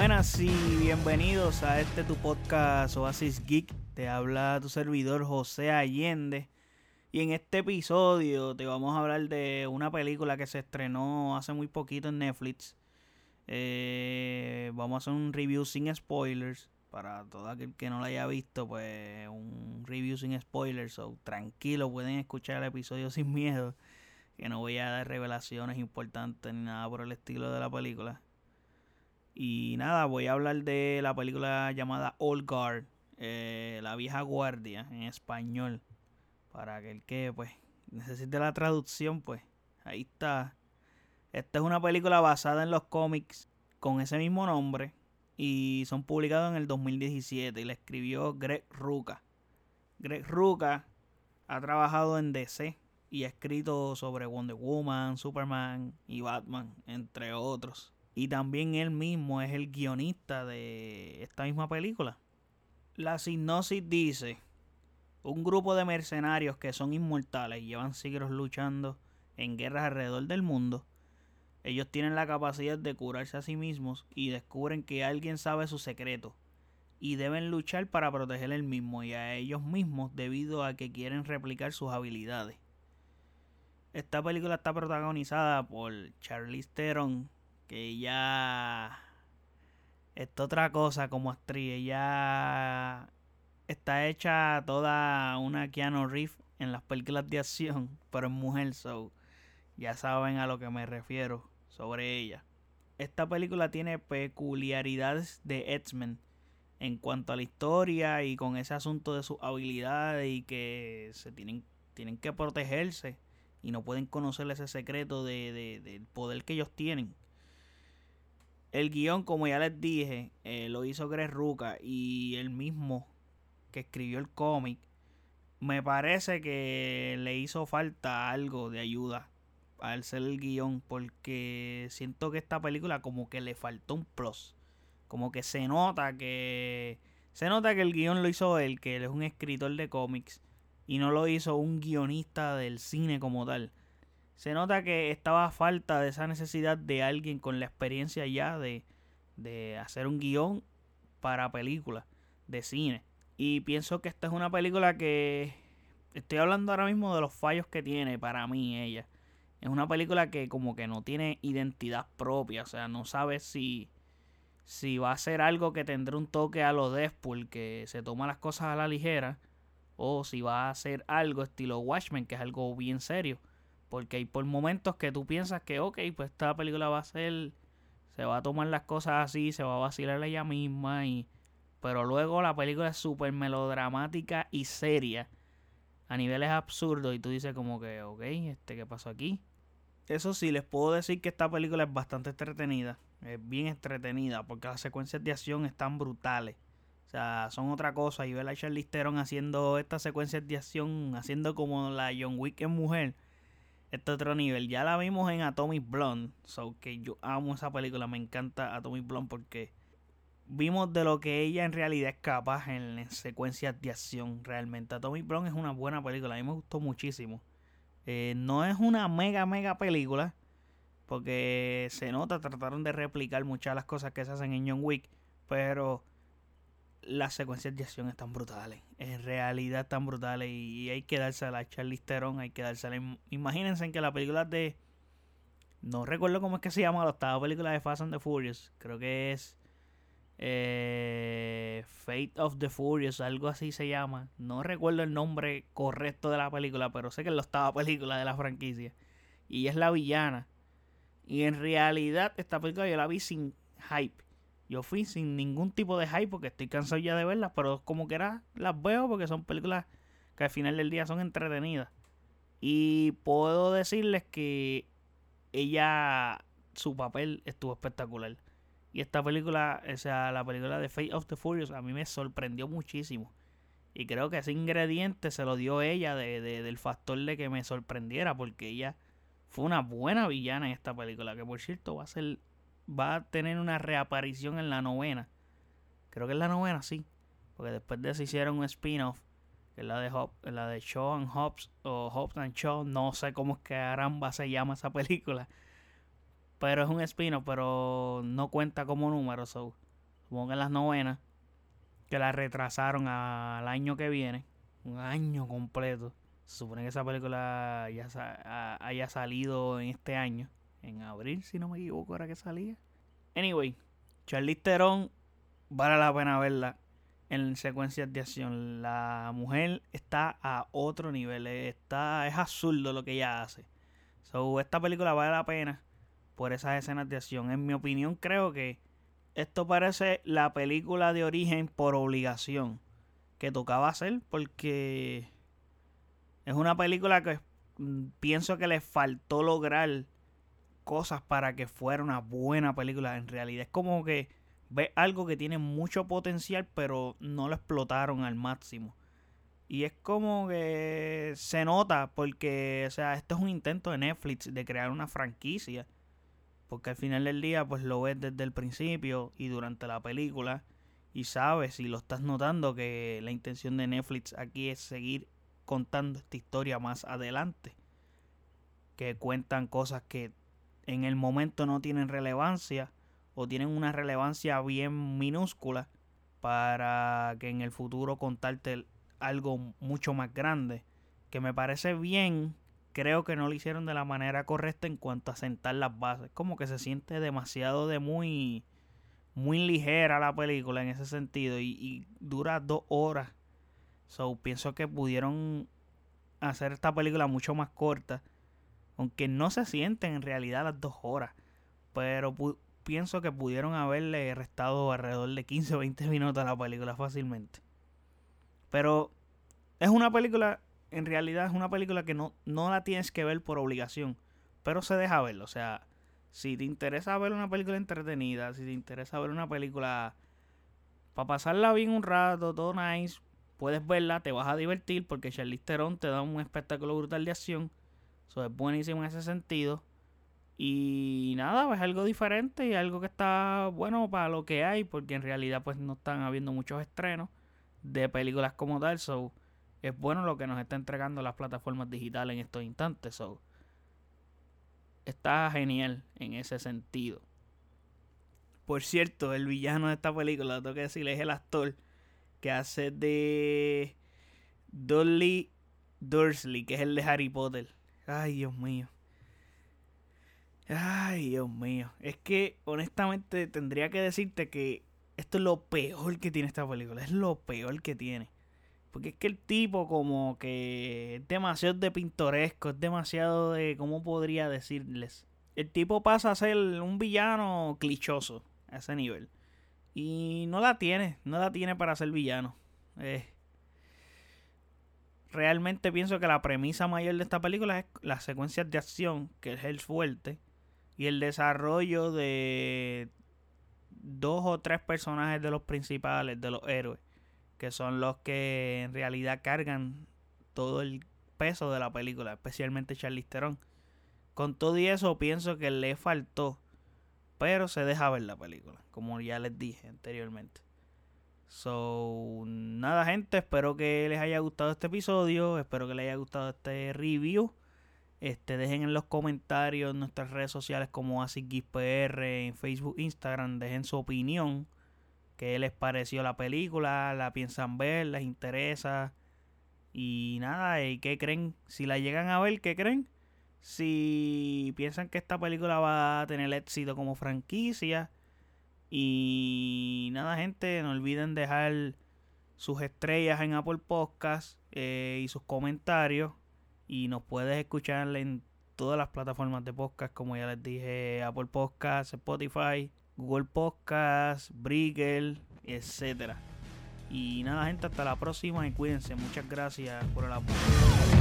Buenas y bienvenidos a este tu podcast Oasis Geek. Te habla tu servidor José Allende. Y en este episodio te vamos a hablar de una película que se estrenó hace muy poquito en Netflix. Eh, vamos a hacer un review sin spoilers. Para todo aquel que no lo haya visto, pues un review sin spoilers. So, tranquilo, pueden escuchar el episodio sin miedo. Que no voy a dar revelaciones importantes ni nada por el estilo de la película. Y nada, voy a hablar de la película llamada Old Guard, eh, La vieja guardia en español. Para aquel que pues necesite la traducción, pues ahí está. Esta es una película basada en los cómics con ese mismo nombre y son publicados en el 2017 y la escribió Greg Ruca. Greg Ruca ha trabajado en DC y ha escrito sobre Wonder Woman, Superman y Batman, entre otros. Y también él mismo es el guionista de esta misma película. La sinopsis dice, un grupo de mercenarios que son inmortales y llevan siglos luchando en guerras alrededor del mundo. Ellos tienen la capacidad de curarse a sí mismos y descubren que alguien sabe su secreto y deben luchar para proteger el mismo y a ellos mismos debido a que quieren replicar sus habilidades. Esta película está protagonizada por Charlize Theron, que ya está otra cosa como actriz. Ella está hecha toda una Keanu Reeves en las películas de acción, pero en mujer, so ya saben a lo que me refiero sobre ella. Esta película tiene peculiaridades de X-Men en cuanto a la historia y con ese asunto de sus habilidades y que se tienen, tienen que protegerse y no pueden conocer ese secreto de, del poder que ellos tienen. El guion, como ya les dije, eh, lo hizo Greg Ruca y el mismo que escribió el cómic. Me parece que le hizo falta algo de ayuda al ser el guion porque siento que esta película como que le faltó un plus. Como que se nota que... Se nota que el guion lo hizo él, que él es un escritor de cómics y no lo hizo un guionista del cine como tal se nota que estaba a falta de esa necesidad de alguien con la experiencia ya de, de hacer un guion para películas de cine. Y pienso que esta es una película que estoy hablando ahora mismo de los fallos que tiene para mí ella. Es una película que como que no tiene identidad propia, o sea, no sabes si si va a ser algo que tendrá un toque a lo Deadpool que se toma las cosas a la ligera o si va a ser algo estilo Watchmen que es algo bien serio. Porque hay por momentos que tú piensas que, ok, pues esta película va a ser, se va a tomar las cosas así, se va a vacilar ella misma, y, pero luego la película es súper melodramática y seria, a niveles absurdos, y tú dices como que, ok, este, ¿qué pasó aquí? Eso sí, les puedo decir que esta película es bastante entretenida, es bien entretenida, porque las secuencias de acción están brutales. O sea, son otra cosa. Y ver a Charlize Theron haciendo estas secuencias de acción, haciendo como la John Wick en mujer este otro nivel. Ya la vimos en Atomic Blonde, so que yo amo esa película, me encanta Atomic Blonde porque vimos de lo que ella en realidad es capaz en, secuencias de acción realmente. Atomic Blonde es una buena película, a mí me gustó muchísimo. Eh, no es una mega mega película porque se nota, trataron de replicar muchas de las cosas que se hacen en John Wick, pero las secuencias de acción están brutales. En realidad están brutales. Y hay que dársela a Charlize Theron. Hay que dársela. Imagínense que la película de. No recuerdo cómo es que se llama la octava película de Fast and the Furious. Creo que es. Eh, Fate of the Furious, algo así se llama. No recuerdo el nombre correcto de la película, pero sé que es la octava película de la franquicia. Y es la villana. Y en realidad, esta película yo la vi sin hype. Yo fui sin ningún tipo de hype porque estoy cansado ya de verlas, pero como que era, las veo porque son películas que al final del día son entretenidas. Y puedo decirles que ella, su papel estuvo espectacular. Y esta película, o sea, la película de Fate of the Furious, a mí me sorprendió muchísimo. Y creo que ese ingrediente se lo dio ella de, del factor de que me sorprendiera, porque ella fue una buena villana en esta película, que por cierto va a ser va a tener una reaparición en la novena. Creo que es la novena, sí. Porque después de eso hicieron un spin-off. Que es la de, Hop, la de Shaw and Hobbs. O Hobbs and Shaw. No sé cómo es que aramba se llama esa película. Pero es un spin-off. Pero no cuenta como número. So. supongo que en las novenas, que la retrasaron al año que viene, un año completo. Se supone que esa película ya haya salido en este año, en abril, si no me equivoco, era que salía. Anyway, Charlize Theron vale la pena verla en secuencias de acción. La mujer está a otro nivel, está es absurdo lo que ella hace. So, esta película vale la pena por esas escenas de acción. En mi opinión, creo que esto parece la película de origen por obligación que tocaba hacer porque es una película que mm, pienso que le faltó lograr cosas para que fuera una buena película en realidad. Es como que ve algo que tiene mucho potencial pero no lo explotaron al máximo. Y es como que se nota porque, o sea, esto es un intento de Netflix de crear una franquicia. Porque al final del día, pues lo ves desde el principio y durante la película. Y sabes, y lo estás notando, que la intención de Netflix aquí es seguir contando esta historia más adelante. Que cuentan cosas que en el momento no tienen relevancia o tienen una relevancia bien minúscula para que en el futuro contarte algo mucho más grande. Que me parece bien, creo que no lo hicieron de la manera correcta en cuanto a sentar las bases. Como que se siente demasiado de muy, muy ligera la película en ese sentido y, y dura dos horas. So, pienso que pudieron hacer esta película mucho más corta. Aunque no se sienten en realidad las dos horas. Pero pienso que pudieron haberle restado alrededor de 15 o 20 minutos a la película fácilmente. Pero es una película, en realidad es una película que no, no la tienes que ver por obligación, pero se deja verlo. O sea, si te interesa ver una película entretenida, si te interesa ver una película para pasarla bien un rato, todo nice, puedes verla, te vas a divertir porque Charlize Theron te da un espectáculo brutal de acción. Eso es buenísimo en ese sentido. Y nada, es algo diferente y algo que está bueno para lo que hay, porque en realidad pues no están habiendo muchos estrenos de películas como tal. So, es bueno lo que nos está entregando las plataformas digitales en estos instantes. So, está genial en ese sentido. Por cierto, el villano de esta película, tengo que decirle, es el actor que hace de Dudley Dursley, que es el de Harry Potter. Ay, Dios mío. Ay, Dios mío. Es que honestamente tendría que decirte que esto es lo peor que tiene esta película. Es lo peor que tiene. Porque es que el tipo como que es demasiado de pintoresco, es demasiado de, ¿cómo podría decirles? El tipo pasa a ser un villano clichoso a ese nivel. Y no la tiene, no la tiene para ser villano. Eh, realmente pienso que la premisa mayor de esta película es las secuencias de acción, que es el fuerte, y el desarrollo de dos o tres personajes de los principales, de los héroes, que son los que en realidad cargan todo el peso de la película, especialmente Charlize Theron. Con todo y eso pienso que le faltó, pero se deja ver la película, como ya les dije anteriormente. So, nada gente, espero que les haya gustado este episodio, espero que les haya gustado este review. Este, dejen en los comentarios en nuestras redes sociales como AsicGizPR, en Facebook, Instagram, dejen su opinión. ¿Qué les pareció la película? ¿La piensan ver? ¿Les interesa? Y nada, ¿y qué creen? Si la llegan a ver, ¿qué creen? Si piensan que esta película va a tener éxito como franquicia. Y nada, gente, no olviden dejar sus estrellas en Apple Podcast eh, y sus comentarios y nos puedes escuchar en todas las plataformas de podcast, como ya les dije, Apple Podcasts, Spotify, Google Podcasts, Breaker, etcétera. Y nada, gente, hasta la próxima y cuídense. Muchas gracias por el apoyo.